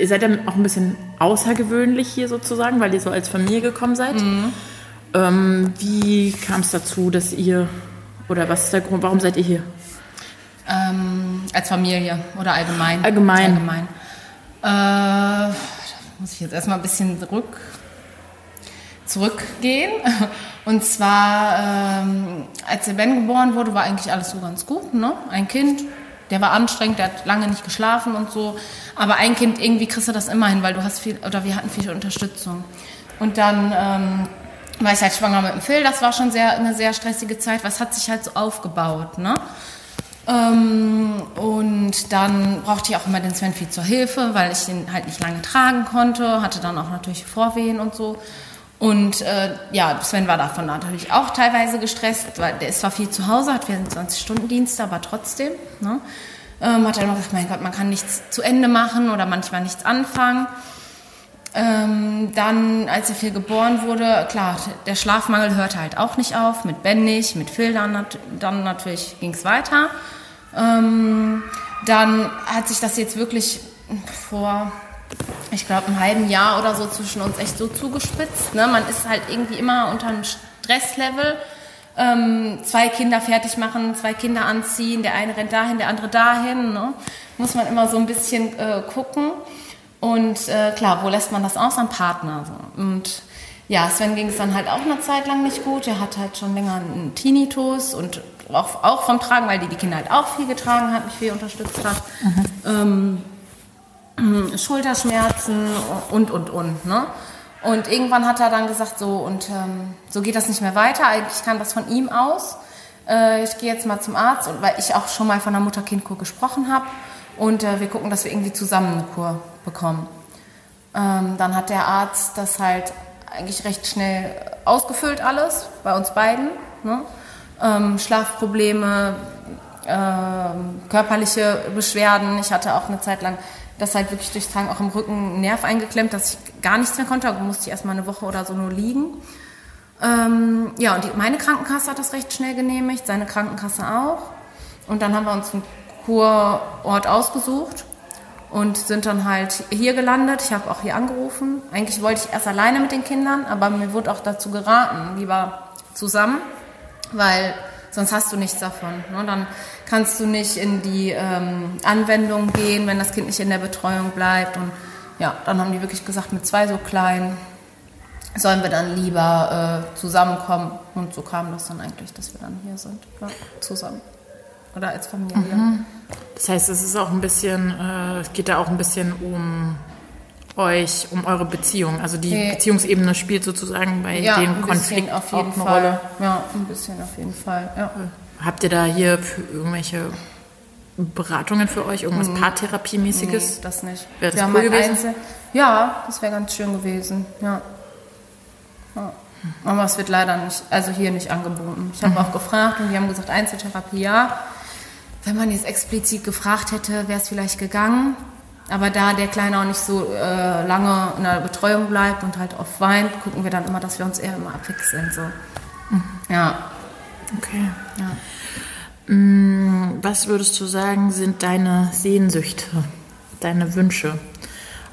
ihr seid ja auch ein bisschen außergewöhnlich hier sozusagen, weil ihr so als Familie gekommen seid. Mhm. Ähm, wie kam es dazu, dass ihr, oder was ist der Grund, warum seid ihr hier? Ähm, als Familie oder allgemein? Allgemein. Allgemein. Äh, da muss ich jetzt erstmal ein bisschen zurück, zurückgehen. Und zwar, ähm, als der Ben geboren wurde, war eigentlich alles so ganz gut. Ne? Ein Kind, der war anstrengend, der hat lange nicht geschlafen und so. Aber ein Kind, irgendwie kriegst du das immer hin, weil du hast viel, oder wir hatten viel Unterstützung. Und dann ähm, war ich halt schwanger mit dem Phil, das war schon sehr, eine sehr stressige Zeit, was hat sich halt so aufgebaut. Ne? Ähm, und dann brauchte ich auch immer den Sven viel zur Hilfe, weil ich den halt nicht lange tragen konnte, hatte dann auch natürlich Vorwehen und so. Und äh, ja, Sven war davon natürlich auch teilweise gestresst, weil der ist zwar viel zu Hause, hat 24-Stunden-Dienste, aber trotzdem. Ne? Ähm, hat er immer gesagt, mein Gott, man kann nichts zu Ende machen oder manchmal nichts anfangen. Ähm, dann, als er viel geboren wurde, klar, der Schlafmangel hörte halt auch nicht auf, mit Ben nicht, mit Phil dann, nat dann natürlich ging es weiter. Ähm, dann hat sich das jetzt wirklich vor, ich glaube, einem halben Jahr oder so zwischen uns echt so zugespitzt. Ne? Man ist halt irgendwie immer unter einem Stresslevel. Ähm, zwei Kinder fertig machen, zwei Kinder anziehen, der eine rennt dahin, der andere dahin. Ne? Muss man immer so ein bisschen äh, gucken. Und äh, klar, wo lässt man das aus? Am Partner. So. Und ja, Sven ging es dann halt auch eine Zeit lang nicht gut. Er hat halt schon länger einen Tinnitus und auch, auch vom Tragen, weil die die Kinder halt auch viel getragen hat, mich viel unterstützt hat. Ähm, Schulterschmerzen und, und, und. Ne? Und irgendwann hat er dann gesagt, so, und ähm, so geht das nicht mehr weiter. Eigentlich kann das von ihm aus. Äh, ich gehe jetzt mal zum Arzt, und, weil ich auch schon mal von einer Mutter-Kind-Kur gesprochen habe. Und äh, wir gucken, dass wir irgendwie zusammen eine Kur bekommen. Ähm, dann hat der Arzt das halt eigentlich recht schnell ausgefüllt alles, bei uns beiden. Ne? Ähm, Schlafprobleme, ähm, körperliche Beschwerden. Ich hatte auch eine Zeit lang das halt wirklich durchs Tragen auch im Rücken Nerv eingeklemmt, dass ich gar nichts mehr konnte. Da musste ich erstmal eine Woche oder so nur liegen. Ähm, ja, und die, meine Krankenkasse hat das recht schnell genehmigt, seine Krankenkasse auch. Und dann haben wir uns einen Kurort ausgesucht und sind dann halt hier gelandet. Ich habe auch hier angerufen. Eigentlich wollte ich erst alleine mit den Kindern, aber mir wurde auch dazu geraten, lieber zusammen, weil sonst hast du nichts davon. Ne? Dann kannst du nicht in die ähm, Anwendung gehen, wenn das Kind nicht in der Betreuung bleibt. Und ja, dann haben die wirklich gesagt, mit zwei so kleinen sollen wir dann lieber äh, zusammenkommen. Und so kam das dann eigentlich, dass wir dann hier sind, ja, zusammen. Oder als Familie. Mhm. Das heißt, es ist auch ein bisschen, äh, es geht da auch ein bisschen um euch, um eure Beziehung. Also die Nee. Beziehungsebene spielt sozusagen bei Ja, dem Konflikt auf auch jeden eine Fall. Rolle. Ja, ein bisschen auf jeden Fall. Ja. Habt ihr da hier irgendwelche Beratungen für euch, irgendwas Paartherapiemäßiges? Nee, das nicht. Wäre das cool halt gewesen? Einzel ja, das wäre ganz schön gewesen. Ja. ja. Aber es wird leider nicht, also hier nicht angeboten. Ich habe auch gefragt und die haben gesagt, Einzeltherapie ja. Wenn man jetzt explizit gefragt hätte, wäre es vielleicht gegangen. Aber da der Kleine auch nicht so äh, lange in der Betreuung bleibt und halt oft weint, gucken wir dann immer, dass wir uns eher immer abwechseln. So. Ja. Okay. ja. Mm, Was würdest du sagen, sind deine Sehnsüchte, deine Wünsche?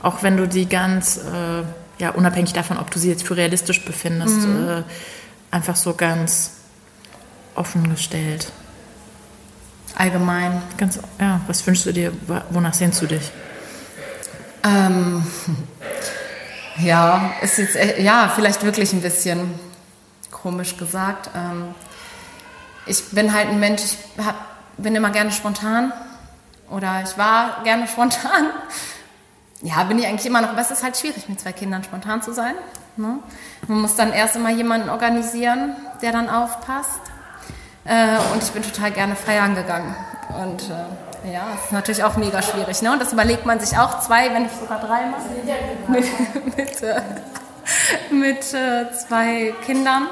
Auch wenn du die ganz, äh, ja, unabhängig davon, ob du sie jetzt für realistisch befindest, äh, einfach so ganz offen gestellt. Allgemein. Ganz, ja, was wünschst du dir, wonach sehnst du dich? Ähm, ja, ist jetzt, äh, ja, vielleicht wirklich ein bisschen komisch gesagt. Ähm, ich bin halt ein Mensch, ich hab, bin immer gerne spontan oder ich war gerne spontan. Ja, bin ich eigentlich immer noch, aber es ist halt schwierig, mit zwei Kindern spontan zu sein. Ne? Man muss dann erst immer jemanden organisieren, der dann aufpasst. Äh, und ich bin total gerne feiern gegangen. Und äh, ja, es ist natürlich auch mega schwierig. Ne? Und das überlegt man sich auch zwei, wenn nicht sogar drei Mal. Mit, mit, äh, mit äh, zwei Kindern.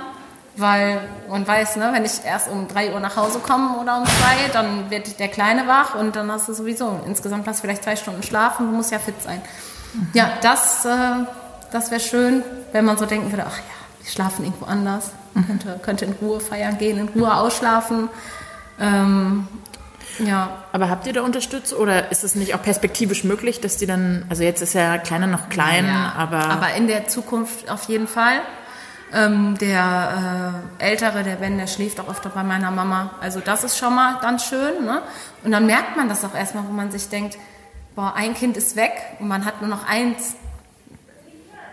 Weil man weiß, ne, wenn ich erst um 3 Uhr nach Hause komme oder um 2, dann wird der Kleine wach und dann hast du sowieso insgesamt hast du vielleicht zwei Stunden schlafen, du musst ja fit sein. Ja, das, äh, das wäre schön, wenn man so denken würde, ach ja, die schlafen irgendwo anders. Könnte, könnte in Ruhe feiern gehen, in Ruhe ausschlafen. Ähm, Ja. Aber habt ihr da unterstützt oder ist es nicht auch perspektivisch möglich, dass die dann, also jetzt ist ja Kleiner noch klein, Ja, aber, aber in der Zukunft auf jeden Fall. Ähm, der äh, Ältere, der Ben, der schläft auch öfter bei meiner Mama. Also das ist schon mal ganz schön. Ne? Und dann merkt man das auch erstmal, wo man sich denkt, boah, ein Kind ist weg und man hat nur noch eins.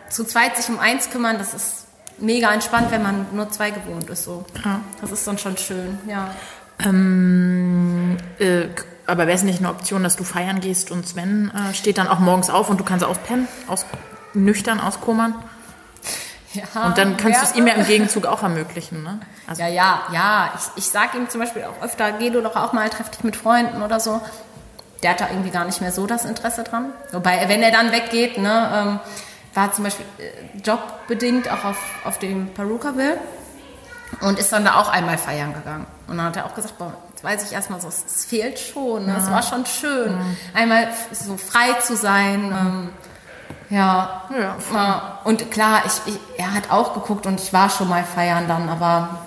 Zu zweit sich um eins kümmern, das ist mega entspannt, wenn man nur zwei gewohnt ist. So. Ja. Das ist dann schon schön, ja. ähm, äh, aber wäre es nicht eine Option, dass du feiern gehst und Sven äh, steht dann auch morgens auf und du kannst auspennen, aus, nüchtern auskommern? Ja Und dann kannst du es ihm ja im Gegenzug auch ermöglichen, ne? Also, Ja, ja, ja. Ich, ich sage ihm zum Beispiel auch öfter, geh du doch auch mal, treff dich mit Freunden oder so. Der hat da irgendwie gar nicht mehr so das Interesse dran. Wobei, wenn er dann weggeht, ne, ähm, war zum Beispiel äh, jobbedingt auch auf, auf dem Perukaville und ist dann da auch einmal feiern gegangen. Und dann hat er auch gesagt, boah, jetzt weiß ich erstmal so, es, fehlt schon, ne? es war schon schön, einmal so frei zu sein. Ähm, ja, Ja. Und klar, ich, ich, er hat auch geguckt und ich war schon mal feiern dann, aber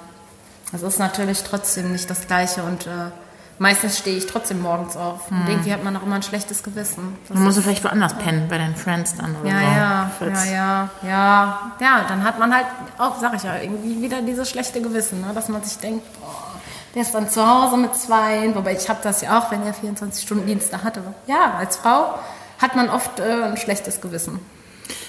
es ist natürlich trotzdem nicht das Gleiche und äh, meistens stehe ich trotzdem morgens auf. Und irgendwie hat man auch immer ein schlechtes Gewissen. Das dann musst du vielleicht woanders pennen, bei deinen Friends dann oder ja, so. ja, ja, ja, ja. Ja, dann hat man halt auch, sag ich ja, irgendwie wieder dieses schlechte Gewissen, ne? dass man sich denkt, boah, der ist dann zu Hause mit zwei, wobei ich habe das ja auch, wenn er 24-Stunden-Dienste hatte. Ja, als Frau hat man oft äh, ein schlechtes Gewissen.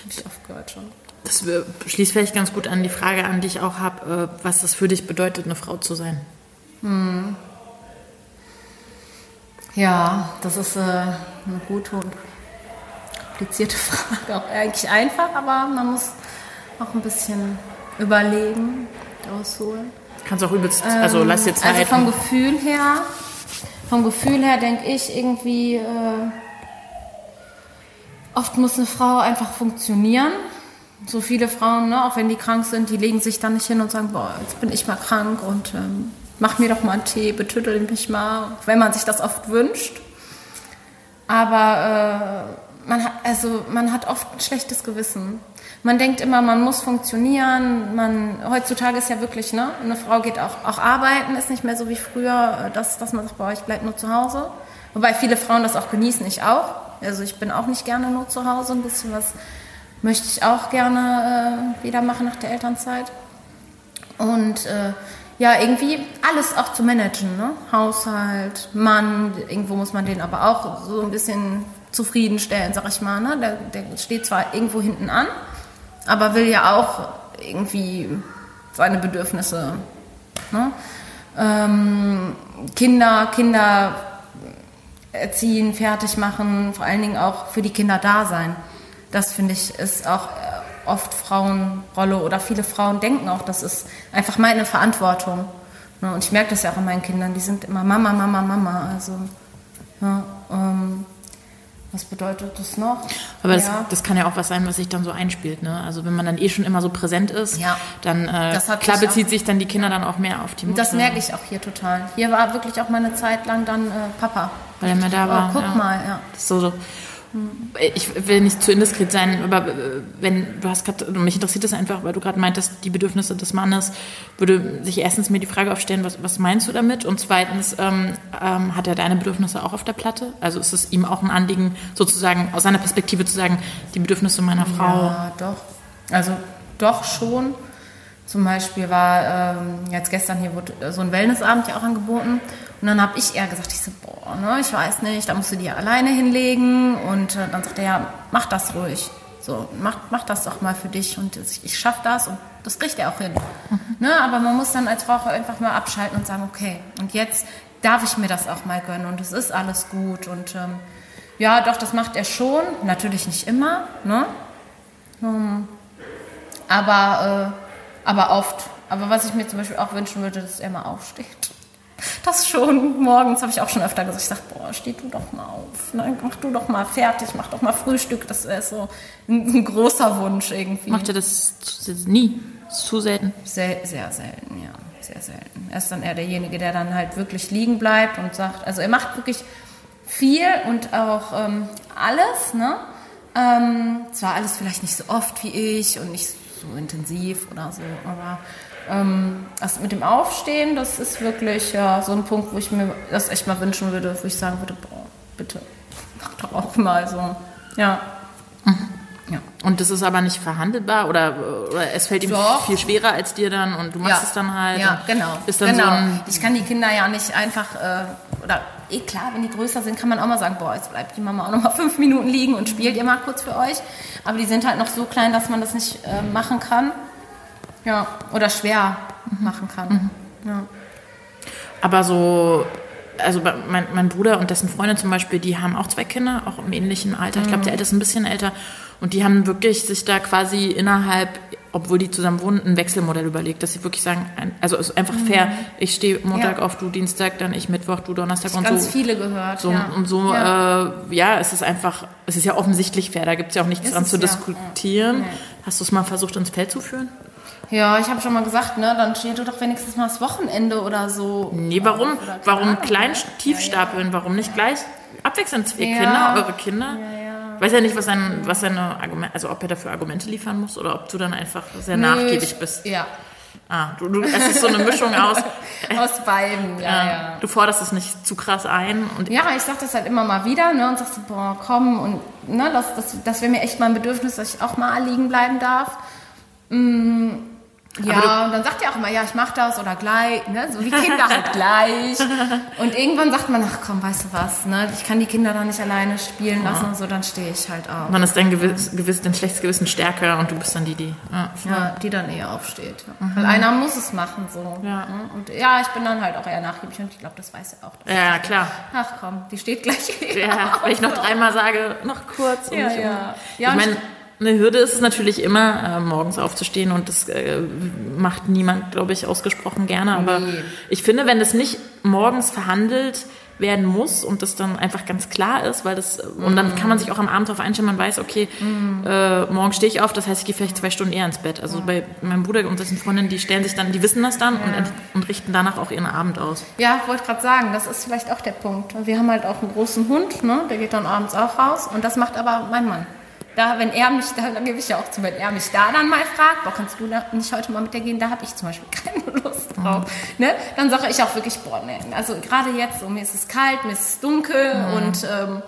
Hab ich oft gehört schon. Das äh, schließt vielleicht ganz gut an die Frage an, die ich auch habe, äh, was das für dich bedeutet, eine Frau zu sein. Ja, das ist äh, eine gute und komplizierte Frage. Auch eigentlich einfach, aber man muss auch ein bisschen überlegen, ausholen. Kannst auch übelst, also lass dir Zeit. Also vom Gefühl her, vom Gefühl her denke ich irgendwie, äh, oft muss eine Frau einfach funktionieren. So viele Frauen, ne, auch wenn die krank sind, die legen sich dann nicht hin und sagen, boah, jetzt bin ich mal krank und ähm, mach mir doch mal einen Tee, betüttel mich mal, wenn man sich das oft wünscht. Aber äh, man, hat, also, man hat oft ein schlechtes Gewissen. Man denkt immer, man muss funktionieren. Man, heutzutage ist ja wirklich, ne, eine Frau geht auch, auch arbeiten, ist nicht mehr so wie früher, äh, dass, dass man sagt, boah, ich bleib nur zu Hause. Wobei viele Frauen das auch genießen, ich auch. Also ich bin auch nicht gerne nur zu Hause. Ein bisschen was möchte ich auch gerne äh, wieder machen nach der Elternzeit. Und äh, ja, irgendwie alles auch zu managen, ne? Haushalt, Mann, irgendwo muss man den aber auch so ein bisschen zufriedenstellen, sag ich mal. Ne? Der, der steht zwar irgendwo hinten an, aber will ja auch irgendwie seine Bedürfnisse. Ne? Ähm, Kinder, Kinder erziehen, fertig machen, vor allen Dingen auch für die Kinder da sein. Das finde ich ist auch äh, oft Frauenrolle oder viele Frauen denken auch, das ist einfach meine Verantwortung. Ne, Und ich merke das ja auch an meinen Kindern, die sind immer Mama, Mama, Mama. Also, ja, ähm, was bedeutet das noch? Aber das, ja. das kann ja auch was sein, was sich dann so einspielt. Ne? Also wenn man dann eh schon immer so präsent ist, Ja. dann äh, Das klar bezieht sich dann die Kinder dann auch mehr auf die Mutter. das merke ich auch hier total. Hier war wirklich auch mal eine Zeit lang dann äh, Papa. Weil er mehr da war. oh, guck ja. mal, ja. So, so. Ich will nicht zu indiskret sein, aber äh, wenn du hast gerade, mich interessiert das einfach, weil du gerade meintest, die Bedürfnisse des Mannes, würde sich erstens mir die Frage aufstellen, was, was meinst du damit? Und zweitens, ähm, ähm, hat er deine Bedürfnisse auch auf der Platte? Also ist es ihm auch ein Anliegen, sozusagen aus seiner Perspektive zu sagen, die Bedürfnisse meiner Frau? Ja, doch. Also doch schon. Zum Beispiel war ähm, jetzt gestern hier wurde so ein Wellnessabend ja auch angeboten. Und dann habe ich eher gesagt, ich so, boah, ne, ich weiß nicht, da musst du dir alleine hinlegen. Und äh, dann sagt er, ja, mach das ruhig. So, mach, mach das doch mal für dich und ich, ich schaffe das und das kriegt er auch hin. Ne, aber man muss dann als Frau auch einfach mal abschalten und sagen, okay, und jetzt darf ich mir das auch mal gönnen und es ist alles gut. Und ähm, ja, doch, das macht er schon. Natürlich nicht immer, ne? Aber, äh, aber oft. Aber was ich mir zum Beispiel auch wünschen würde, dass er mal aufsteht. Das schon. Morgens habe ich auch schon öfter gesagt. Ich sage, boah, steh du doch mal auf. Ne? Mach du doch mal fertig, mach doch mal Frühstück. Das ist so ein, ein großer Wunsch irgendwie. Macht er das nie? Zu selten? Sehr, sehr selten, ja. Sehr selten. Er ist dann eher derjenige, der dann halt wirklich liegen bleibt und sagt, also er macht wirklich viel und auch ähm, alles, ne? Ähm, zwar alles vielleicht nicht so oft wie ich und nicht so intensiv oder so, aber Ähm, das mit dem Aufstehen, das ist wirklich ja, so ein Punkt, wo ich mir das echt mal wünschen würde, wo ich sagen würde, boah, bitte, mach doch auch mal so. Ja. Ja. Und das ist aber nicht verhandelbar oder, oder es fällt ihm Doch. viel schwerer als dir dann und du machst es dann halt. Ja, genau. Dann genau. so ich kann die Kinder ja nicht einfach, äh, oder eh klar, wenn die größer sind, kann man auch mal sagen, boah, jetzt bleibt die Mama auch noch mal fünf Minuten liegen und spielt ihr mal kurz für euch. Aber die sind halt noch so klein, dass man das nicht äh, machen kann. Ja, oder schwer machen kann. Ja. aber so, also mein, mein Bruder und dessen Freundin zum Beispiel, die haben auch zwei Kinder, auch im ähnlichen Alter. Ich glaube, der älteste ist ein bisschen älter. Und die haben wirklich sich da quasi innerhalb, obwohl die zusammen wohnen, ein Wechselmodell überlegt, dass sie wirklich sagen, also es ist einfach fair, ich stehe Montag Ja. auf, du Dienstag, dann ich Mittwoch, du Donnerstag und Ganz so. viele gehört. So, ja. Und so, ja. Äh, ja, es ist einfach, es ist ja offensichtlich fair, da gibt es ja auch nichts Ist dran zu diskutieren. Nee. Hast du es mal versucht, ins Feld zu führen? Ja, ich habe schon mal gesagt, ne, dann steht du doch wenigstens mal das Wochenende oder so. Nee, warum, Oder warum klein ne? tief stapeln? Warum nicht gleich abwechselnd zwei Ja. Kinder, eure Kinder? Ja, ja. Weiß ja nicht, was, sein, was seine Argumente, also ob er dafür Argumente liefern muss oder ob du dann einfach sehr Nö, nachgiebig ich- bist. Ja, Ah, du, du, es ist so eine Mischung aus, aus beiden, ja, äh, ja. du forderst es nicht zu krass ein und Ja, ich sag das halt immer mal wieder, ne, und sagst so, boah, komm, und ne, das, das, das wäre mir echt mal ein Bedürfnis, dass ich auch mal liegen bleiben darf. Mm, ja, und dann sagt er auch immer, ja, ich mach das oder gleich, ne, so wie Kinder halt gleich. Und irgendwann sagt man, ach komm, weißt du was, ne, ich kann die Kinder da nicht alleine spielen lassen und so, dann stehe ich halt auf. dann ist dein gewiss, gewiss, dein schlechtes Gewissen stärker und du bist dann die, die. Ja, Ja, die dann eher aufsteht. Ja. Weil einer muss es machen, so. Ja. ne? Und ja, ich bin dann halt auch eher nachgiebig und ich glaube, das weiß er auch. ja klar. Ach komm, die steht gleich. Ja, weil ich noch dreimal sage, noch kurz. Und Ja, ja. immer. Ja, ich und meine, eine Hürde ist es natürlich immer, äh, morgens aufzustehen und das äh, macht niemand, glaube ich, ausgesprochen gerne. Aber Nee. ich finde, wenn das nicht morgens verhandelt werden muss und das dann einfach ganz klar ist, weil das und dann kann man sich auch am Abend darauf einstellen, man weiß, okay, äh, morgen stehe ich auf, das heißt, ich gehe vielleicht zwei Stunden eher ins Bett. Also bei meinem Bruder und dessen Freundin, die stellen sich dann, die wissen das dann und, und richten danach auch ihren Abend aus. Ja, wollte gerade sagen, das ist vielleicht auch der Punkt. Wir haben halt auch einen großen Hund, ne? der geht dann abends auch raus und das macht aber mein Mann. Da, wenn er mich, da, dann gebe ich ja auch zu, wenn er mich da dann mal fragt, boah, kannst du nicht heute mal mit der gehen, da habe ich zum Beispiel keine Lust drauf. Ne? Dann sage ich auch wirklich, boah, ne, also gerade jetzt, so, mir ist es kalt, mir ist es dunkel und ähm,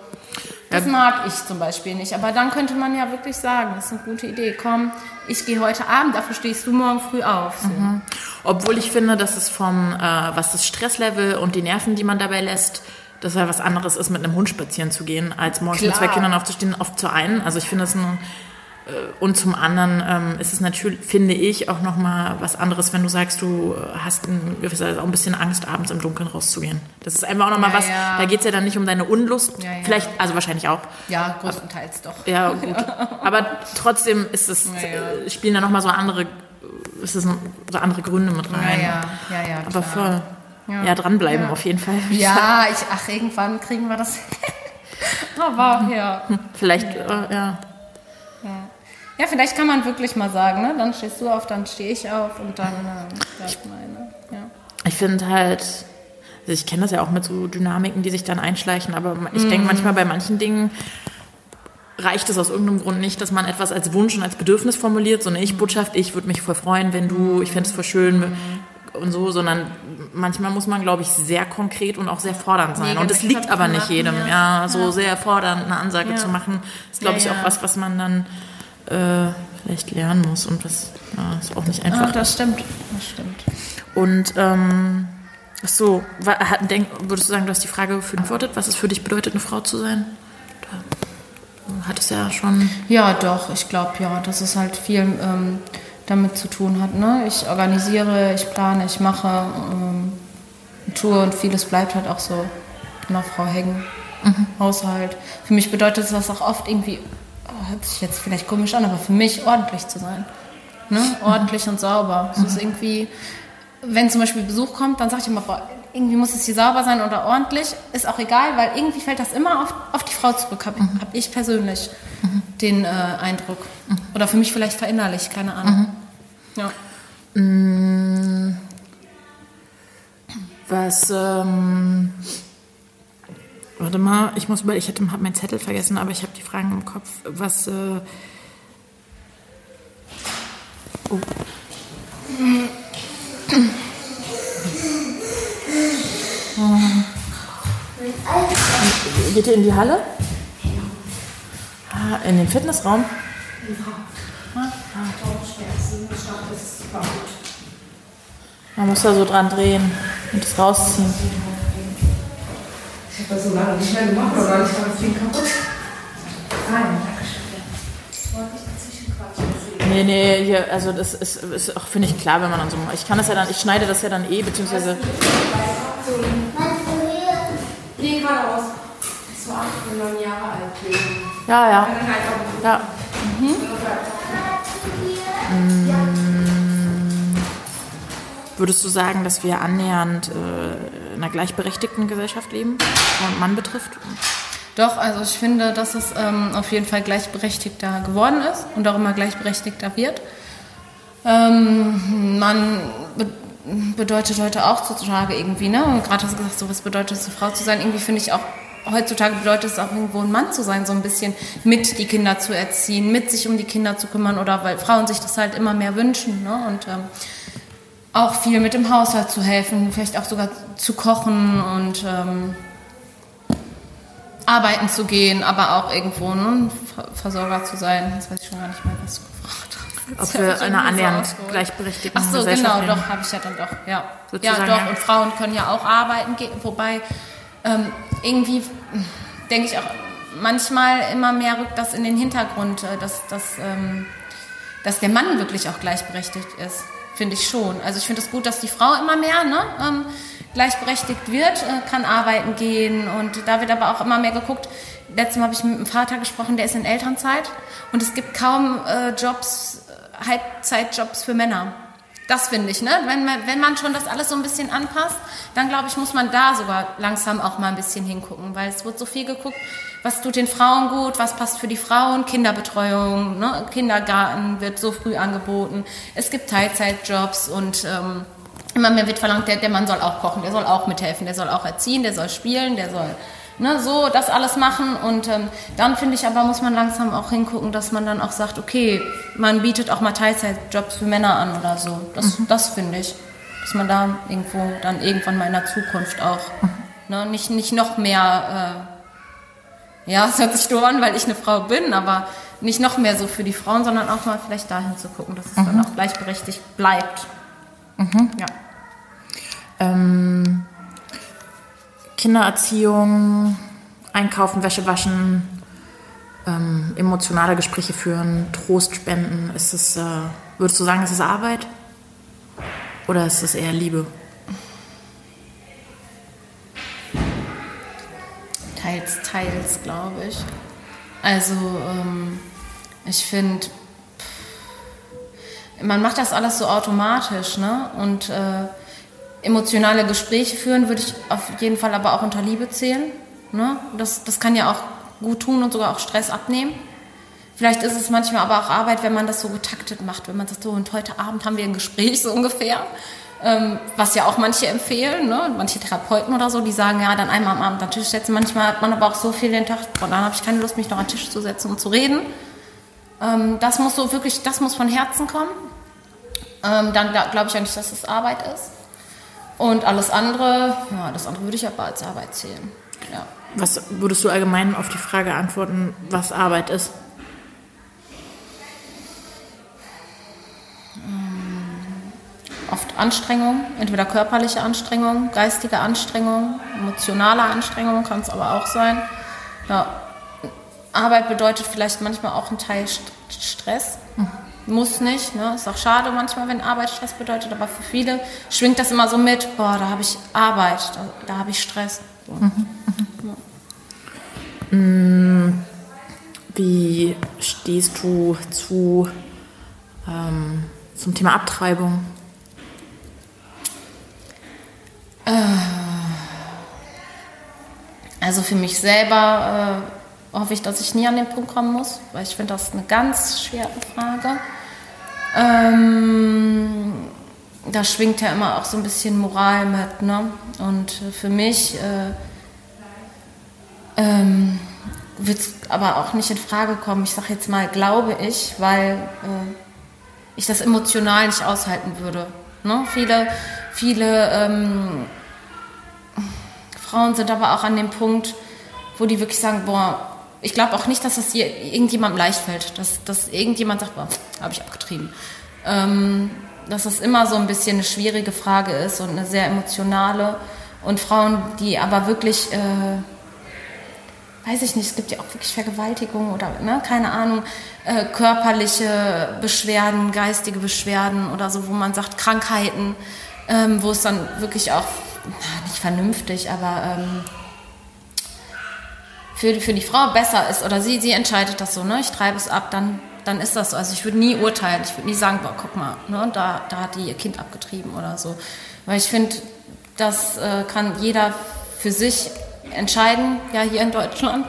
das mag ich zum Beispiel nicht. Aber dann könnte man ja wirklich sagen, das ist eine gute Idee, komm, ich gehe heute Abend, dafür stehst du morgen früh auf. So. Obwohl ich finde, dass es vom, äh, was das Stresslevel und die Nerven, die man dabei lässt, dass ja was anderes ist, mit einem Hund spazieren zu gehen, als morgens mit Klar. zwei Kindern aufzustehen, oft zu einen. Also ich finde es ein, äh, und zum anderen ähm, ist es natürlich, finde ich, auch nochmal was anderes, wenn du sagst, du hast ein, gewisser- auch ein bisschen Angst, abends im Dunkeln rauszugehen. Das ist einfach auch nochmal Ja, was, ja. da geht es ja dann nicht um deine Unlust, Ja, vielleicht, also wahrscheinlich auch, Ja, größtenteils doch. ja, gut. Aber trotzdem ist es, spielen da nochmal so andere, ist es so andere Gründe mit rein. Ja, ja, ja, ja. Aber klar. voll. Ja, dranbleiben auf jeden Fall. Ja, ich, ach, irgendwann kriegen wir das. Aber ja. Vielleicht, äh, ja. Ja, vielleicht kann man wirklich mal sagen, ne? Dann stehst du auf, dann stehe ich auf und dann ähm, sagt meine. Ja. Ich finde halt, also ich kenne das ja auch mit so Dynamiken, die sich dann einschleichen, aber ich denke manchmal bei manchen Dingen reicht es aus irgendeinem Grund nicht, dass man etwas als Wunsch und als Bedürfnis formuliert, so eine Ich-Botschaft, ich würde mich voll freuen, wenn du, ich fände es voll schön und so, sondern manchmal muss man, glaube ich, sehr konkret und auch sehr fordernd sein. Und es liegt aber nicht machen, jedem, ja. ja, so sehr fordernd eine Ansage Ja. zu machen, ist, glaube ich, auch was, was man dann äh, vielleicht lernen muss und was ist auch nicht einfach. Ach, das stimmt. Das stimmt. Und ähm, so, denk, würdest du sagen, du hast die Frage beantwortet, was es für dich bedeutet, eine Frau zu sein? Du hattest ja schon. Ja, doch, ich glaube ja, dass es halt viel ähm, damit zu tun hat. Ne? Ich organisiere, ich plane, ich mache, ähm, tue und vieles bleibt halt auch so einer Frau hängen. Haushalt. Für mich bedeutet das auch oft irgendwie, oh, hört sich jetzt vielleicht komisch an, aber für mich ordentlich zu sein. Ne? Ordentlich und sauber. Es ist irgendwie, wenn zum Beispiel Besuch kommt, dann sage ich immer, irgendwie muss es hier sauber sein oder ordentlich. Ist auch egal, weil irgendwie fällt das immer auf, auf die Frau zurück, habe hab ich persönlich den äh, Eindruck. Oder für mich vielleicht verinnerlicht, keine Ahnung. Ja. Was, ähm, warte mal, ich muss über, ich habe meinen Zettel vergessen, aber ich habe die Fragen im Kopf. Was, äh, oh. Geht ihr in die Halle? Ah, in den Fitnessraum? Man muss da so dran drehen und es rausziehen. Ich habe das so lange nicht mehr gemacht, oder ich war das Ding kaputt. Nein, Nee, nee, hier, also das ist, ist auch, finde ich, klar, wenn man dann so macht. Ich kann das ja dann, ich schneide das ja dann eh, beziehungsweise. Nee, geradeaus. So acht und neun Jahre alt. Ja, ja. Dann einfach Ja. Mhm. Würdest du sagen, dass wir annähernd äh, in einer gleichberechtigten Gesellschaft leben, was Mann betrifft? Doch, also ich finde, dass es ähm, auf jeden Fall gleichberechtigter geworden ist und auch immer gleichberechtigter wird. Ähm, man be bedeutet heute auch sozusagen irgendwie, ne? Und gerade hast du gesagt, so was bedeutet es, eine Frau zu sein? Irgendwie finde ich auch, heutzutage bedeutet es auch irgendwo ein Mann zu sein, so ein bisschen mit die Kinder zu erziehen, mit sich um die Kinder zu kümmern oder weil Frauen sich das halt immer mehr wünschen, ne? Und ähm, auch viel mit dem Haushalt zu helfen, vielleicht auch sogar zu kochen und ähm, arbeiten zu gehen, aber auch irgendwo ne, Ver- Versorger zu sein. Jetzt weiß ich schon gar nicht mehr, was du gefragt hast. Ob wir so annähernd ausgeholt. gleichberechtigten Ach so, genau, doch, habe ich ja dann doch, ja. Ja, Sozusagen, doch, ja. und Frauen können ja auch arbeiten gehen, wobei ähm, irgendwie denke ich auch, manchmal immer mehr rückt das in den Hintergrund, äh, dass, dass, ähm, dass der Mann wirklich auch gleichberechtigt ist. Finde ich schon. Also ich finde es gut, dass die Frau immer mehr ne, ähm, gleichberechtigt wird, äh, kann arbeiten gehen und da wird aber auch immer mehr geguckt. Letztes Mal habe ich mit einem Vater gesprochen, der ist in Elternzeit und es gibt kaum äh, Jobs, äh, Halbzeitjobs für Männer. Das finde ich, ne? Wenn man, wenn man schon das alles so ein bisschen anpasst, dann glaube ich, muss man da sogar langsam auch mal ein bisschen hingucken, weil es wird so viel geguckt, was tut den Frauen gut, was passt für die Frauen, Kinderbetreuung, ne? Kindergarten wird so früh angeboten, es gibt Teilzeitjobs und ähm, immer mehr wird verlangt, der, der Mann soll auch kochen, der soll auch mithelfen, der soll auch erziehen, der soll spielen, der soll ne, so das alles machen und ähm, dann finde ich aber, muss man langsam auch hingucken, dass man dann auch sagt, okay, man bietet auch mal Teilzeitjobs für Männer an oder so. Das, das finde ich, dass man da irgendwo dann irgendwann mal in der Zukunft auch ne, nicht, nicht noch mehr, äh, ja, es hört sich doof an, weil ich eine Frau bin, aber nicht noch mehr so für die Frauen, sondern auch mal vielleicht dahin zu gucken, dass es dann auch gleichberechtigt bleibt. Ja. Ähm, Kindererziehung, Einkaufen, Wäsche waschen, ähm, emotionale Gespräche führen, Trost spenden. Ist es, äh, würdest du sagen, ist es Arbeit? Oder ist es eher Liebe? Teils, teils, glaube ich. Also, ähm, ich finde, man macht das alles so automatisch, ne? Und äh, emotionale Gespräche führen würde ich auf jeden Fall aber auch unter Liebe zählen. Ne? Das, das kann ja auch gut tun und sogar auch Stress abnehmen. Vielleicht ist es manchmal aber auch Arbeit, wenn man das so getaktet macht, wenn man sagt, so und heute Abend haben wir ein Gespräch, so ungefähr. Ähm, was ja auch manche empfehlen, ne? manche Therapeuten oder so, die sagen, ja, dann einmal am Abend an den Tisch setzen. Manchmal hat man aber auch so viel den Tag, boah, dann habe ich keine Lust, mich noch an den Tisch zu setzen und zu reden. Ähm, das muss so wirklich, das muss von Herzen kommen. Ähm, dann glaube ich eigentlich, dass es Arbeit ist. Und alles andere, ja, das andere würde ich aber als Arbeit zählen. Ja. Was würdest du allgemein auf die Frage antworten, was Arbeit ist? Oft Anstrengung, entweder körperliche Anstrengung, geistige Anstrengung, emotionale Anstrengung kann es aber auch sein. Ja. Arbeit bedeutet vielleicht manchmal auch ein Teil St Stress. Muss nicht, ne? Ist auch schade manchmal, wenn Arbeit Stress bedeutet, aber für viele schwingt das immer so mit, boah, da habe ich Arbeit, da, da habe ich Stress. So. Wie stehst du zu, ähm, zum Thema Abtreibung? Also für mich selber äh, hoffe ich, dass ich nie an den Punkt kommen muss, weil ich finde das eine ganz schwere Frage. Ähm, da schwingt ja immer auch so ein bisschen Moral mit, ne? Und äh, für mich äh, ähm, wird es aber auch nicht in Frage kommen. Ich sage jetzt mal, glaube ich, weil äh, ich das emotional nicht aushalten würde. Ne? Viele, viele ähm, Frauen sind aber auch an dem Punkt, wo die wirklich sagen, boah, ich glaube auch nicht, dass das hier irgendjemandem leicht fällt, dass, dass irgendjemand sagt, boah, habe ich abgetrieben. Ähm, dass das immer so ein bisschen eine schwierige Frage ist und eine sehr emotionale. Und Frauen, die aber wirklich, äh, weiß ich nicht, es gibt ja auch wirklich Vergewaltigung oder, ne, keine Ahnung, äh, körperliche Beschwerden, geistige Beschwerden oder so, wo man sagt, Krankheiten, ähm, wo es dann wirklich auch, na, nicht vernünftig, aber ähm, für, für die Frau besser ist oder sie, sie entscheidet das so, ne? ich treibe es ab, dann, dann ist das so. Also ich würde nie urteilen, ich würde nie sagen, boah, guck mal, ne? da, da hat die ihr Kind abgetrieben oder so. Weil ich finde, das äh, kann jeder für sich entscheiden, ja, hier in Deutschland,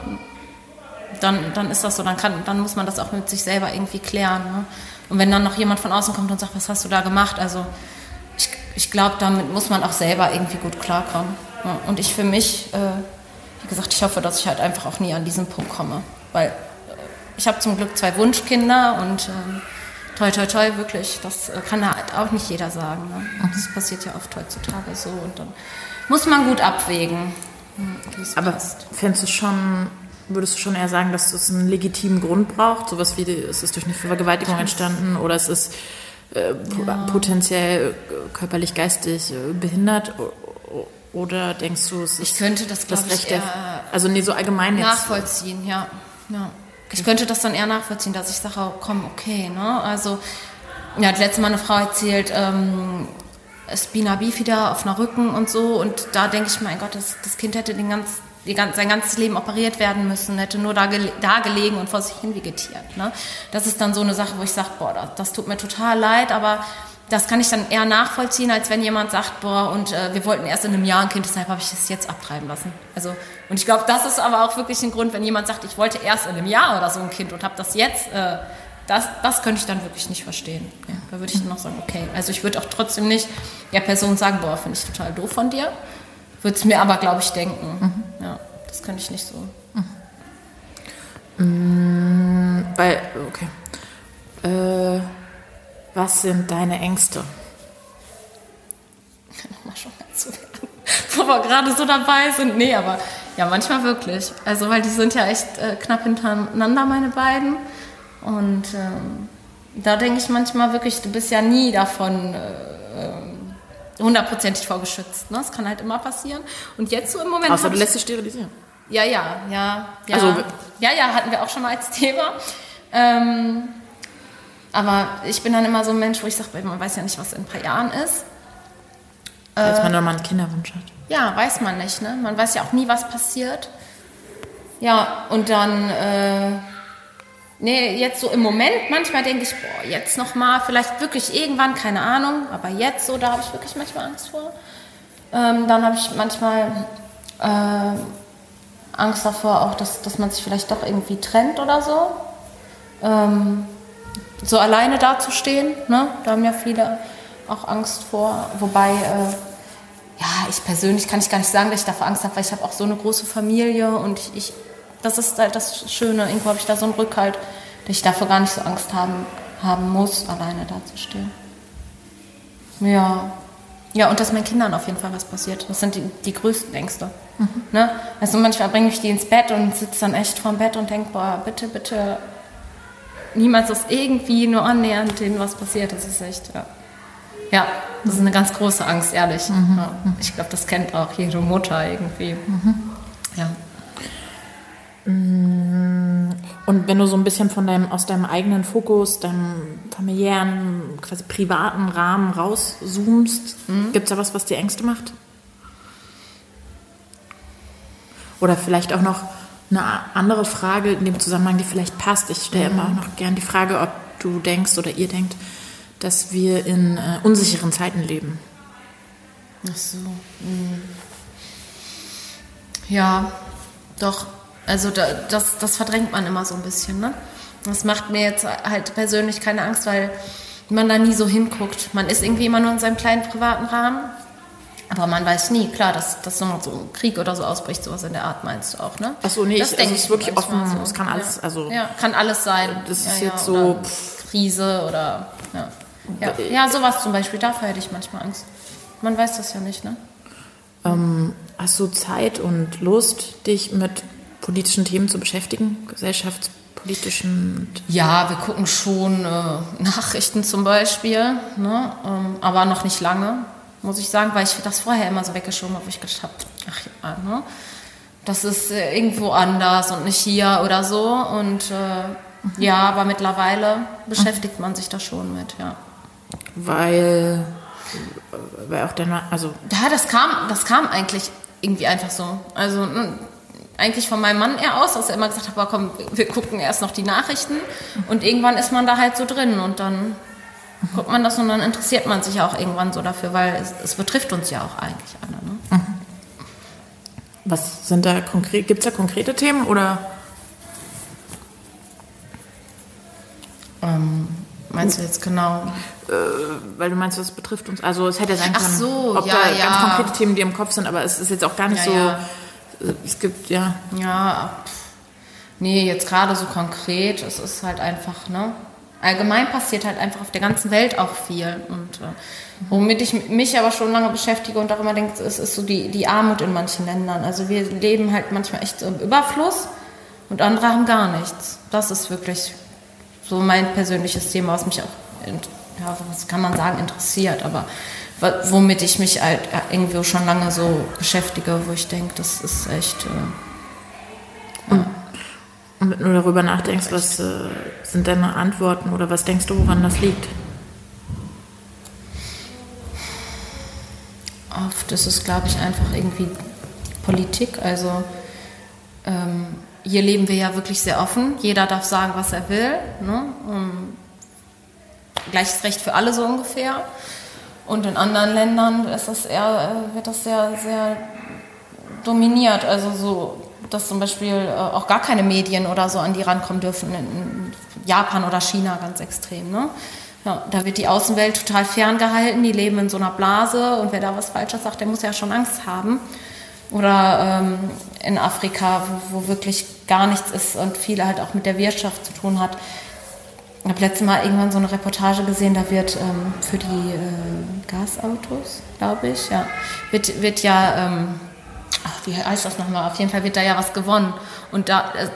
dann, dann ist das so, dann, kann, dann muss man das auch mit sich selber irgendwie klären. Ne? Und wenn dann noch jemand von außen kommt und sagt, was hast du da gemacht, also ich, ich glaube, damit muss man auch selber irgendwie gut klarkommen. Ne? Und ich für mich... Äh, wie gesagt, ich hoffe, dass ich halt einfach auch nie an diesen Punkt komme. Weil äh, ich habe zum Glück zwei Wunschkinder und ähm, toi, toi, toi, wirklich, das äh, kann halt auch nicht jeder sagen. Ne? Das passiert ja oft heutzutage so und dann muss man gut abwägen, hm, wie es Aber passt. fändest du schon, würdest du schon eher sagen, dass es einen legitimen Grund braucht? Sowas wie, es ist durch eine Vergewaltigung entstanden oder es ist äh, po- potenziell äh, körperlich, geistig behindert? Oder denkst du, es ist Ich könnte das, das Recht der, also nee, so allgemein jetzt. Nachvollziehen, ja. ja. Ich könnte das dann eher nachvollziehen, dass ich sage, oh, komm, okay. Ne? Also, mir hat letztes Mal eine Frau erzählt, ähm, Spina bifida auf einer Rücken und so. Und da denke ich, mein Gott, das, das Kind hätte den ganz, die, ganz- sein ganzes Leben operiert werden müssen, hätte nur da, gele da gelegen und vor sich hin vegetiert. Ne? Das ist dann so eine Sache, wo ich sage, boah, das, das tut mir total leid, aber das kann ich dann eher nachvollziehen, als wenn jemand sagt, boah, und äh, wir wollten erst in einem Jahr ein Kind, deshalb habe ich es jetzt abtreiben lassen. Also, und ich glaube, das ist aber auch wirklich ein Grund, wenn jemand sagt, ich wollte erst in einem Jahr oder so ein Kind und habe das jetzt, äh, das, das könnte ich dann wirklich nicht verstehen. Ja, da würde ich dann auch sagen, okay. Also ich würde auch trotzdem nicht der Person sagen, boah, finde ich total doof von dir. Würde es mir aber, glaube ich, denken. Ja, das könnte ich nicht so. Weil, okay. Äh, was sind deine Ängste? Nochmal schon mal zu werden. Wo wir gerade so dabei sind. Nee, aber ja, manchmal wirklich. Also, weil die sind ja echt äh, knapp hintereinander, meine beiden. Und ähm, da denke ich manchmal wirklich, du bist ja nie davon äh, ähm, hundertprozentig vorgeschützt. Ne? Das kann halt immer passieren. Und jetzt so im Moment. Außer du lässt dich sterilisieren. ja, ja, ja. ja. Also- ja, ja, hatten wir auch schon mal als Thema. Ähm, aber ich bin dann immer so ein Mensch, wo ich sage, man weiß ja nicht, was in ein paar Jahren ist. Als man nochmal einen Kinderwunsch hat. Ja, weiß man nicht, ne? Man weiß ja auch nie, was passiert. Ja, und dann, äh, nee, jetzt so im Moment, manchmal denke ich, boah, jetzt nochmal, vielleicht wirklich irgendwann, keine Ahnung, aber jetzt so, da habe ich wirklich manchmal Angst vor. Ähm, dann habe ich manchmal äh, Angst davor auch, dass, dass man sich vielleicht doch irgendwie trennt oder so. Ähm, so alleine dazustehen, ne? Da haben ja viele auch Angst vor. Wobei, äh, ja, ich persönlich kann ich gar nicht sagen, dass ich davor Angst habe, weil ich habe auch so eine große Familie und ich, ich das ist halt das Schöne. Irgendwo habe ich da so einen Rückhalt, dass ich davor gar nicht so Angst haben, haben muss, alleine dazustehen. Ja. Ja, und dass meinen Kindern auf jeden Fall was passiert. Das sind die, die größten Ängste. Ne? Also manchmal bringe ich die ins Bett und sitze dann echt vorm Bett und denke, boah, bitte, bitte, niemals ist irgendwie nur annähernd denen was passiert. Das ist echt, ja. Ja, das ist eine ganz große Angst, ehrlich. Ja. Ich glaube, das kennt auch jede Mutter irgendwie. Ja. Und wenn du so ein bisschen von deinem, aus deinem eigenen Fokus, deinem familiären, quasi privaten Rahmen rauszoomst, gibt es da was, was dir Ängste macht? Oder vielleicht auch noch eine andere Frage in dem Zusammenhang, die vielleicht passt. Ich stelle immer auch noch gern die Frage, ob du denkst oder ihr denkt, dass wir in äh, unsicheren Zeiten leben. Ach so. hm. Ja, doch. Also da, das, das verdrängt man immer so ein bisschen. Ne? Das macht mir jetzt halt persönlich keine Angst, weil man da nie so hinguckt. Man ist irgendwie immer nur in seinem kleinen privaten Rahmen. Aber man weiß nie, klar, dass, dass so so ein Krieg oder so ausbricht, sowas in der Art meinst du auch, ne? Ach so, nee, Das ich- also es ist wirklich offen, es kann alles, ja. also- Ja, kann alles sein. Das ist ja, jetzt so, oder Krise oder, ja. Ja, ja, sowas zum Beispiel, dafür hätte ich manchmal Angst. Man weiß das ja nicht, ne? Ähm, hast du Zeit und Lust, dich mit politischen Themen zu beschäftigen, gesellschaftspolitischen. Ja, wir gucken schon äh, Nachrichten zum Beispiel, ne? ähm, aber noch nicht lange, muss ich sagen, weil ich das vorher immer so weggeschoben habe, wo ich gedacht habe, ach ja, ne? das ist äh, irgendwo anders und nicht hier oder so. Und äh, ja, aber mittlerweile beschäftigt man sich da schon mit, ja. Weil, weil auch der, also Ja, das kam, das kam eigentlich irgendwie einfach so. Also ne, eigentlich von meinem Mann eher aus, dass er immer gesagt hat, komm, wir gucken erst noch die Nachrichten und irgendwann ist man da halt so drin und dann guckt man das und dann interessiert man sich auch irgendwann so dafür, weil es, es betrifft uns ja auch eigentlich alle. Ne? was sind da konkret, gibt es da konkrete Themen oder? Ähm, meinst du jetzt genau? Weil du meinst, das betrifft uns. Also es hätte sein Ach können, so, ob ja, da ja. ganz konkrete Themen, die im Kopf sind, aber es ist jetzt auch gar nicht Ja, so. ja. Es gibt ja. Ja, pff, nee, jetzt gerade so konkret, es ist halt einfach, ne? Allgemein passiert halt einfach auf der ganzen Welt auch viel. Und äh, womit ich mich aber schon lange beschäftige und auch immer denke, es ist so die, die Armut in manchen Ländern. Also wir leben halt manchmal echt im Überfluss und andere haben gar nichts. Das ist wirklich so mein persönliches Thema, was mich auch, ja, was kann man sagen, interessiert, aber womit ich mich halt irgendwie schon lange so beschäftige, wo ich denke, das ist echt. Äh, Und wenn du darüber nachdenkst, was äh, sind deine Antworten oder was denkst du, woran das liegt? Oft ist es, glaube ich, einfach irgendwie Politik. Also ähm, hier leben wir ja wirklich sehr offen. Jeder darf sagen, was er will. Ne? Um, gleiches Recht für alle so ungefähr. Und in anderen Ländern ist das eher, äh, wird das sehr, sehr dominiert. Also so, dass zum Beispiel äh, auch gar keine Medien oder so an die rankommen dürfen. In Japan oder China ganz extrem. Ne? Ja, da wird die Außenwelt total ferngehalten. Die leben in so einer Blase und wer da was Falsches sagt, der muss ja schon Angst haben. Oder ähm, in Afrika, wo, wo wirklich gar nichts ist und viel halt auch mit der Wirtschaft zu tun hat. Ich habe letztes Mal irgendwann so eine Reportage gesehen, da wird ähm, für die äh, Gasautos, glaube ich, ja, wird, wird ja, ähm, ach, wie heißt das nochmal? Auf jeden Fall wird da ja was gewonnen. Und da, äh,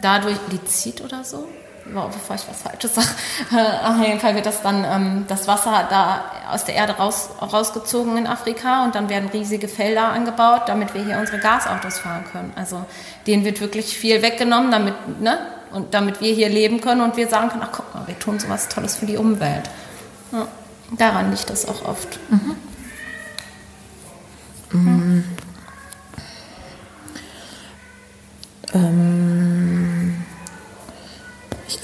dadurch, Lizid oder so? Wow, bevor ich was Falsches sage. Äh, auf jeden Fall wird das dann, ähm, das Wasser da aus der Erde raus, rausgezogen in Afrika und dann werden riesige Felder angebaut, damit wir hier unsere Gasautos fahren können. Also denen wird wirklich viel weggenommen, damit, ne? Und damit wir hier leben können und wir sagen können, ach guck mal, wir tun sowas Tolles für die Umwelt. Ja, daran liegt das auch oft. Ähm,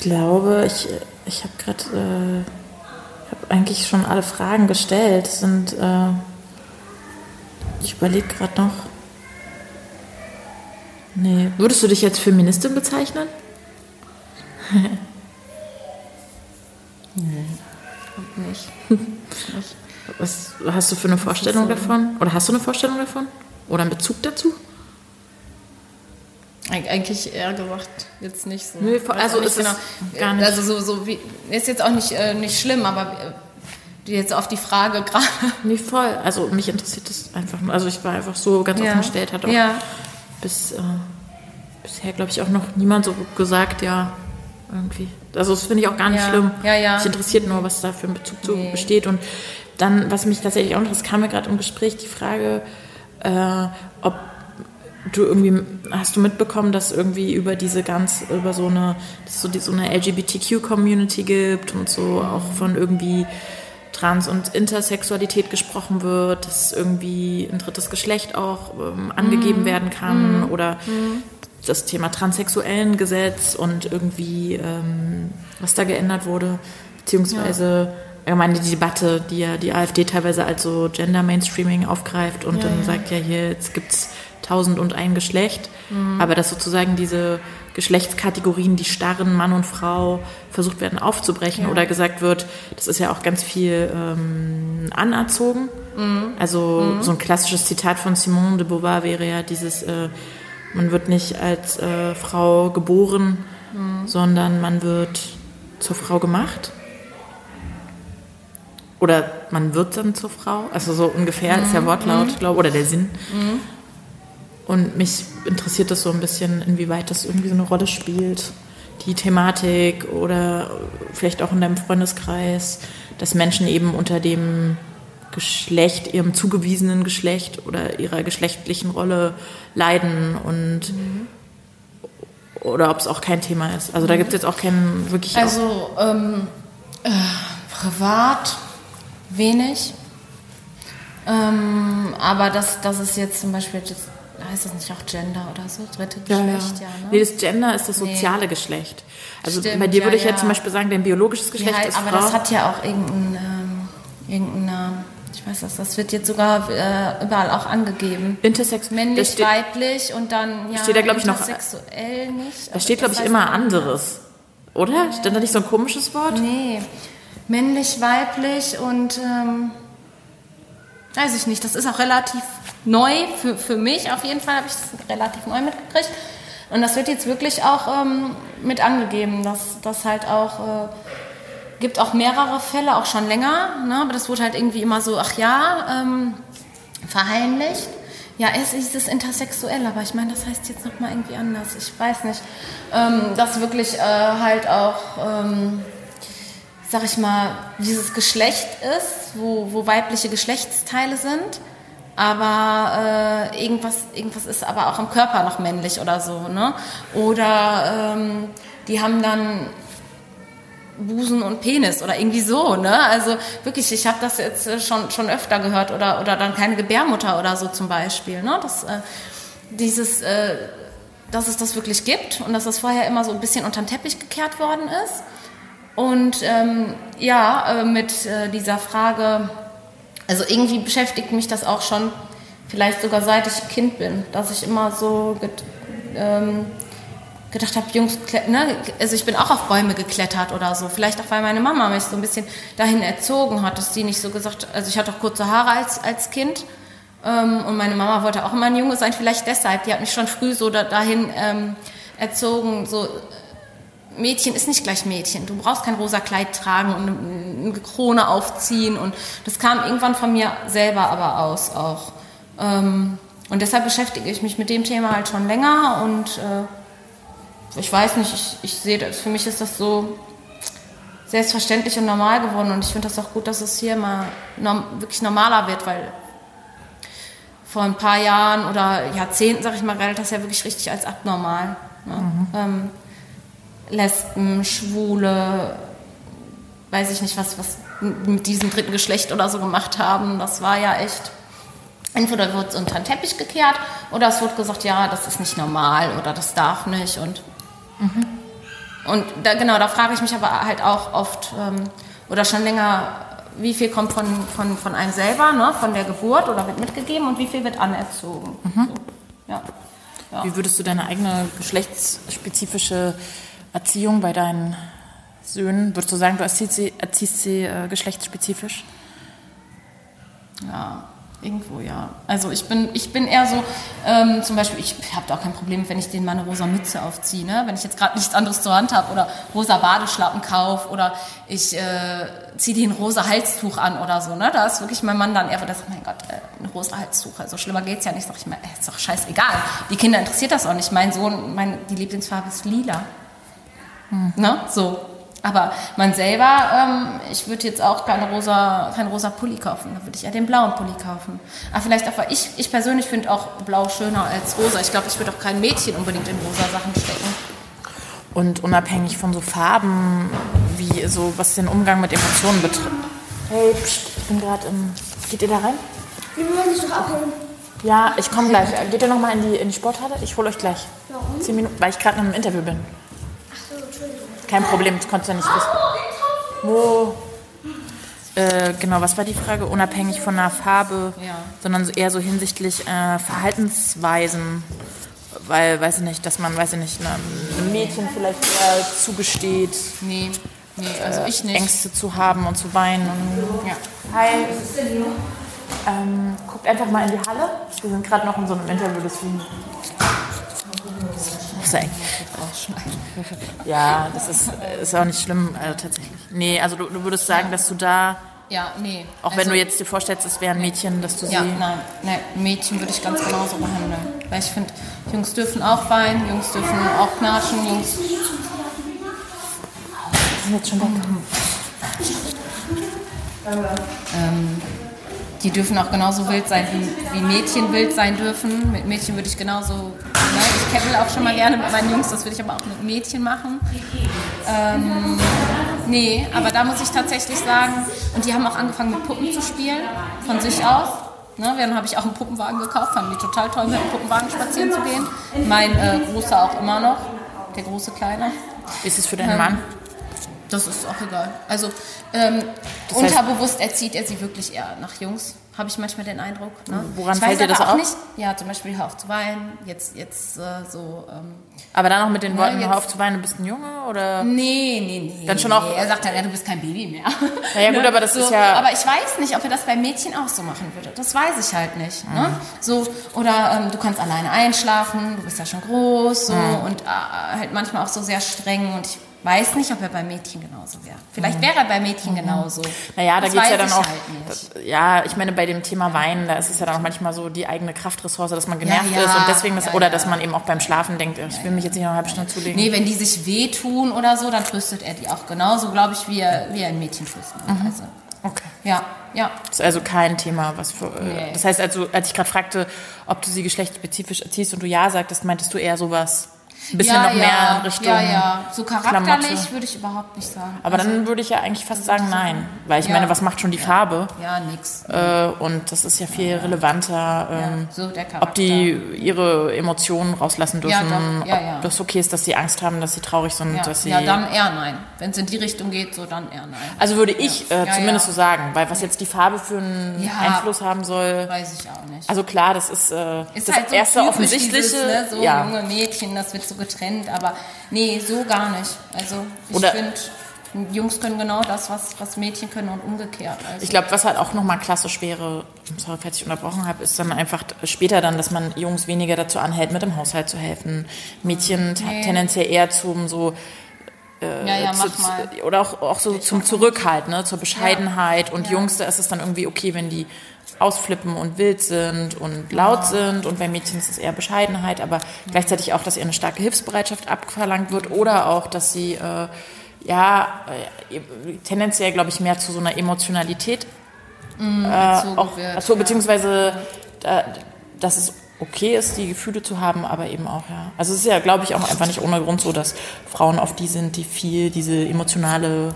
glaube, ich, ich habe gerade, äh, ich habe eigentlich schon alle Fragen gestellt. Es Sind, äh, ich überlege gerade noch. Nee, würdest du dich jetzt Feministin bezeichnen? Nicht. Was hast du für eine Vorstellung davon? Oder hast du eine Vorstellung davon? Oder einen Bezug dazu? Eig- Eigentlich eher gesagt, jetzt nicht so. Nö, also ist es gar nicht- Also so, so wie, ist jetzt auch nicht, äh, nicht schlimm, aber äh, jetzt auf die Frage gerade. Nee, voll. Also mich interessiert das einfach nur. Also ich war einfach so ganz offen gestellt, hat auch ja. bis äh, bisher, glaube ich, auch noch niemand so gesagt, ja, irgendwie. Also das finde ich auch gar nicht Ja, schlimm. ja, ja. Mich interessiert nur, was da für ein Bezug zu Nee. besteht. Und dann, was mich tatsächlich auch noch, das kam mir gerade im Gespräch, die Frage, äh, ob du irgendwie, hast du mitbekommen, dass irgendwie über diese ganz, über so eine, dass es so, die, so eine LGBTQ-Community gibt und so auch von irgendwie Trans- und Intersexualität gesprochen wird, dass irgendwie ein drittes Geschlecht auch ähm, angegeben Mhm. werden kann oder das Thema transsexuellen Gesetz und irgendwie ähm, was da geändert wurde, beziehungsweise allgemein die Debatte, die ja die AfD teilweise als so Gender Mainstreaming aufgreift und dann sagt ja hier, jetzt gibt's tausend und ein Geschlecht, aber dass sozusagen diese Geschlechtskategorien, die starren Mann und Frau, versucht werden aufzubrechen oder gesagt wird, das ist ja auch ganz viel ähm, anerzogen. Also so ein klassisches Zitat von Simone de Beauvoir wäre ja dieses, äh, man wird nicht als äh, Frau geboren, sondern man wird zur Frau gemacht. Oder man wird dann zur Frau. Also so ungefähr ist ja Wortlaut, glaube oder der Sinn. Und mich interessiert das so ein bisschen, inwieweit das irgendwie so eine Rolle spielt. Die Thematik oder vielleicht auch in deinem Freundeskreis, dass Menschen eben unter dem Geschlecht, ihrem zugewiesenen Geschlecht oder ihrer geschlechtlichen Rolle leiden und mhm. oder ob es auch kein Thema ist. Also da gibt es jetzt auch keinen wirklich. Also ähm, äh, privat wenig. Ähm, aber das, das ist jetzt zum Beispiel jetzt heißt das nicht auch Gender oder so? Dritte Geschlecht, ja. ja ne? Nee, das Gender ist das soziale nee. Geschlecht. Also Stimmt, bei dir würde ja, ich ja, zum Beispiel sagen, dein biologisches Geschlecht ja, ist aber Frau. Aber das hat ja auch irgendeinen, ähm, irgendeinen ich weiß das, das wird jetzt sogar äh, überall auch angegeben. Intersex männlich, steht, weiblich und dann ja steht da glaube ich noch sexuell nicht. Da steht glaube ich immer anderes, oder? Ja. Steht da nicht so ein komisches Wort? Nee, männlich, weiblich und ähm, weiß ich nicht. Das ist auch relativ neu für, für mich. Auf jeden Fall habe ich das relativ neu mitgekriegt. Und das wird jetzt wirklich auch ähm, mit angegeben, dass das halt auch äh, gibt auch mehrere Fälle, auch schon länger. Ne? Aber das wurde halt irgendwie immer so, ach ja, ähm, verheimlicht. Ja, es ist es intersexuell, aber ich meine, das heißt jetzt nochmal irgendwie anders. Ich weiß nicht. Ähm, dass wirklich äh, halt auch, ähm, sag ich mal, dieses Geschlecht ist, wo, wo weibliche Geschlechtsteile sind aber äh, irgendwas, irgendwas ist aber auch am Körper noch männlich oder so. Ne? Oder ähm, die haben dann Busen und Penis oder irgendwie so. Ne? Also wirklich, ich habe das jetzt äh, schon, schon öfter gehört oder, oder dann keine Gebärmutter oder so zum Beispiel. Ne? Das, äh, dieses, äh, dass es das wirklich gibt und dass das vorher immer so ein bisschen unter den Teppich gekehrt worden ist. Und ähm, ja, äh, mit äh, dieser Frage, also irgendwie beschäftigt mich das auch schon, vielleicht sogar seit ich Kind bin, dass ich immer so ähm, gedacht habe, Jungs, ne, also ich bin auch auf Bäume geklettert oder so. Vielleicht auch, weil meine Mama mich so ein bisschen dahin erzogen hat, dass sie nicht so gesagt, also ich hatte auch kurze Haare als, als Kind ähm, und meine Mama wollte auch immer ein Junge sein, vielleicht deshalb. Die hat mich schon früh so da, dahin ähm, erzogen, so Mädchen ist nicht gleich Mädchen. Du brauchst kein rosa Kleid tragen und eine, Krone aufziehen. Und das kam irgendwann von mir selber aber aus auch. Ähm, und deshalb beschäftige ich mich mit dem Thema halt schon länger. Und äh, ich weiß nicht, ich, ich sehe das, für mich ist das so selbstverständlich und normal geworden. Und ich finde das auch gut, dass es hier mal wirklich normaler wird, weil vor ein paar Jahren oder Jahrzehnten, sag ich mal, galt das ja wirklich richtig als abnormal. Ne? Mhm. Ähm, Lesben, Schwule, weiß ich nicht, was, was mit diesem dritten Geschlecht oder so gemacht haben. Das war ja echt. Entweder wird es unter den Teppich gekehrt oder es wird gesagt, ja, das ist nicht normal oder das darf nicht. Und, mhm. und da, genau, da frage ich mich aber halt auch oft ähm, oder schon länger, wie viel kommt von, von, von einem selber, ne, von der Geburt oder wird mitgegeben und wie viel wird anerzogen. Mhm. So, ja. Ja. Wie würdest du deine eigene geschlechtsspezifische Erziehung bei deinen Söhnen? Würdest du sagen, du erziehst sie, erziehst sie äh, geschlechtsspezifisch? Ja, irgendwo ja. Also ich bin, ich bin eher so, ähm, zum Beispiel, ich habe da auch kein Problem, wenn ich denen meine rosa Mütze aufziehe, ne? wenn ich jetzt gerade nichts anderes zur Hand habe oder rosa Badeschlappen kaufe oder ich äh, ziehe dir ein rosa Halstuch an oder so. Ne? Da ist wirklich mein Mann dann eher, der sagt, mein Gott, äh, ein rosa Halstuch, also schlimmer geht's ja nicht. Sag ich mir, äh, ist doch scheißegal. Die Kinder interessiert das auch nicht. Mein Sohn, mein, die Lieblingsfarbe ist lila. Mhm. Ne? So. Aber man selber, ähm, ich würde jetzt auch keine rosa, kein rosa Pulli kaufen, da würde ich eher den blauen Pulli kaufen. Aber vielleicht auch, weil ich, ich persönlich finde auch blau schöner als rosa. Ich glaube, ich würde auch kein Mädchen unbedingt in rosa Sachen stecken. Und unabhängig von so Farben, wie so, was den Umgang mit Emotionen betrifft. Hey, pst, ich bin gerade im. Geht ihr da rein? Wir wollen dich doch abholen. Ja, ich komme gleich. Geht ihr nochmal in die, in die Sporthalle? Ich hole euch gleich. Warum? Zehn Minuten, weil ich gerade in einem Interview bin. Kein Problem, das konntest du ja nicht wissen. Wo? Äh, genau, was war die Frage? Unabhängig von der Farbe, ja. sondern eher so hinsichtlich äh, Verhaltensweisen. Weil, weiß ich nicht, dass man, weiß ich nicht, einem Mädchen vielleicht eher zugesteht. Nee, nee, also äh, ich nicht. Ängste zu haben und zu weinen. Und, ja. Hi. Ähm, guckt einfach mal in die Halle. Wir sind gerade noch in so einem Interview, deswegen eigentlich rausschneiden. Ja, das ist, ist auch nicht schlimm, also tatsächlich. Nee, also du, du würdest sagen, dass du da ja, nee. Auch wenn Also- du jetzt dir vorstellst, es wäre ein Mädchen, dass du Ja, sie... nein, nein, Mädchen würde ich ganz genauso behandeln. Weil ich finde, Jungs dürfen auch weinen, Jungs dürfen auch knatschen, Jungs. Die sind jetzt schon weg. Die dürfen auch genauso wild sein, wie, wie Mädchen wild sein dürfen. Mit Mädchen würde ich genauso. Ich kettle auch schon mal gerne mit meinen Jungs, das würde ich aber auch mit Mädchen machen. Ähm, nee, aber da muss ich tatsächlich sagen, und die haben auch angefangen mit Puppen zu spielen, von sich aus. Ne, dann habe ich auch einen Puppenwagen gekauft, fanden die total toll, mit dem Puppenwagen spazieren zu gehen. Mein äh, Großer auch immer noch, der große Kleine. Ist es für deinen Ähm, Mann? Das ist auch egal. Also ähm, Das heißt- unterbewusst erzieht er sie wirklich eher nach Jungs, habe ich manchmal den Eindruck. Ne? Woran ich fällt dir das auch auf? Nicht, ja, zum Beispiel hör auf zu weinen, jetzt, jetzt äh, so. Ähm, Aber dann auch mit den Worten, jetzt- hör auf zu weinen, du bist ein Junge? Oder? nee, nee, nee. Dann schon nee. auch- Er sagt dann, ja, du bist kein Baby mehr. Naja, gut, aber das ist ja- Aber ich weiß nicht, ob er das bei Mädchen auch so machen würde. Das weiß ich halt nicht. Ne? Mhm. So, oder ähm, du kannst alleine einschlafen, du bist ja schon groß so, Mhm. und äh, halt manchmal auch so sehr streng und ich weiß nicht, ob er bei Mädchen genauso wäre. Mhm. Vielleicht wäre er bei Mädchen genauso. Naja, da geht es ja dann auch. Halt ja, ich meine, bei dem Thema Weinen, da ist es ja dann auch manchmal so die eigene Kraftressource, dass man genervt ja, ist und deswegen das, ja, oder ja. dass man eben auch beim Schlafen denkt, ich will mich jetzt nicht noch eine halbe Stunde zulegen. Nee, wenn die sich wehtun oder so, dann tröstet er die auch genauso, glaube ich, wie er, wie er ein Mädchen trösten Mhm. Also, Okay. ja, ja. Das ist also kein Thema, was für. äh, Nee. Das heißt, also, als ich gerade fragte, ob du sie geschlechtsspezifisch erziehst und du ja sagtest, meintest du eher sowas. Ein bisschen ja, noch ja, mehr in Richtung. Ja, ja. So charakterlich Klamotte. würde ich überhaupt nicht sagen. Aber dann würde ich ja eigentlich fast sagen, nein. Weil ich Ja. meine, was macht schon die Farbe? ja, nix. Äh, und das ist ja viel relevanter, ähm, so ob die ihre Emotionen rauslassen dürfen, ob das okay ist, dass sie Angst haben, dass sie traurig sind, ja, dass sie. ja, dann eher nein. Wenn es in die Richtung geht, so dann eher nein. also würde ich äh, zumindest so sagen, weil was jetzt die Farbe für einen. Einfluss haben soll. Weiß ich auch nicht. Also klar, das ist, äh, Ist das halt so erste offensichtliche. Dieses, ne, so ja. junge Mädchen, das wird so getrennt, aber nee, so gar nicht. Also ich finde, Jungs können genau das, was, was Mädchen können und umgekehrt. Also, Ich glaube, was halt auch nochmal klassisch wäre, sorry, falls ich unterbrochen habe, ist dann einfach später dann, dass man Jungs weniger dazu anhält, mit dem Haushalt zu helfen. Mädchen t- tendenziell eher zum so ja, ja, zu, mach mal. zu- oder auch, auch so zum Zurückhalt, ne, zur Bescheidenheit. Und Jungs, da ist es dann irgendwie okay, wenn die ausflippen und wild sind und laut sind. Und bei Mädchen ist es eher Bescheidenheit, aber gleichzeitig auch, dass ihr eine starke Hilfsbereitschaft abverlangt wird oder auch, dass sie äh, ja äh, tendenziell, glaube ich, mehr zu so einer Emotionalität so auch, wird, achso, ja. beziehungsweise, da, dass es okay ist, die Gefühle zu haben, aber eben auch, ja. Also es ist ja, glaube ich, auch einfach nicht ohne Grund so, dass Frauen oft die sind, die viel diese emotionale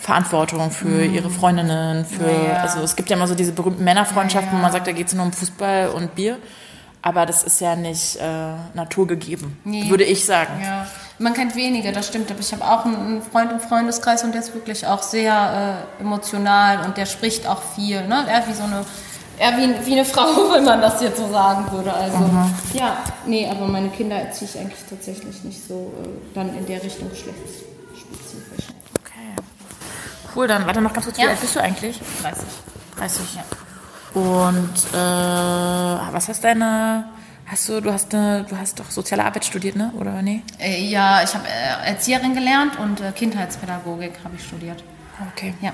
Verantwortung für ihre Freundinnen, für, Mhm. Ja, also es gibt ja immer so diese berühmten Männerfreundschaften, Ja, wo man sagt, da geht es nur um Fußball und Bier. Aber das ist ja nicht äh, naturgegeben, Nee. würde ich sagen. Ja, man kennt wenige, das stimmt. Aber ich habe auch einen Freund im Freundeskreis und der ist wirklich auch sehr äh, emotional und der spricht auch viel. Ne? Er wie so eine, eher wie, wie eine Frau, wenn man das jetzt so sagen würde. Also ja, nee, aber meine Kinder erziehe ich eigentlich tatsächlich nicht so äh, dann in der Richtung geschlechtsspezifisch. Cool, dann warte noch ganz kurz, wie Ja. alt bist du eigentlich? 30. 30. Und äh, was hast deine, hast du, du hast eine, du hast doch soziale Arbeit studiert, ne? Oder nee? Äh, ja, ich habe äh, Erzieherin gelernt und äh, Kindheitspädagogik habe ich studiert. Okay. Ja.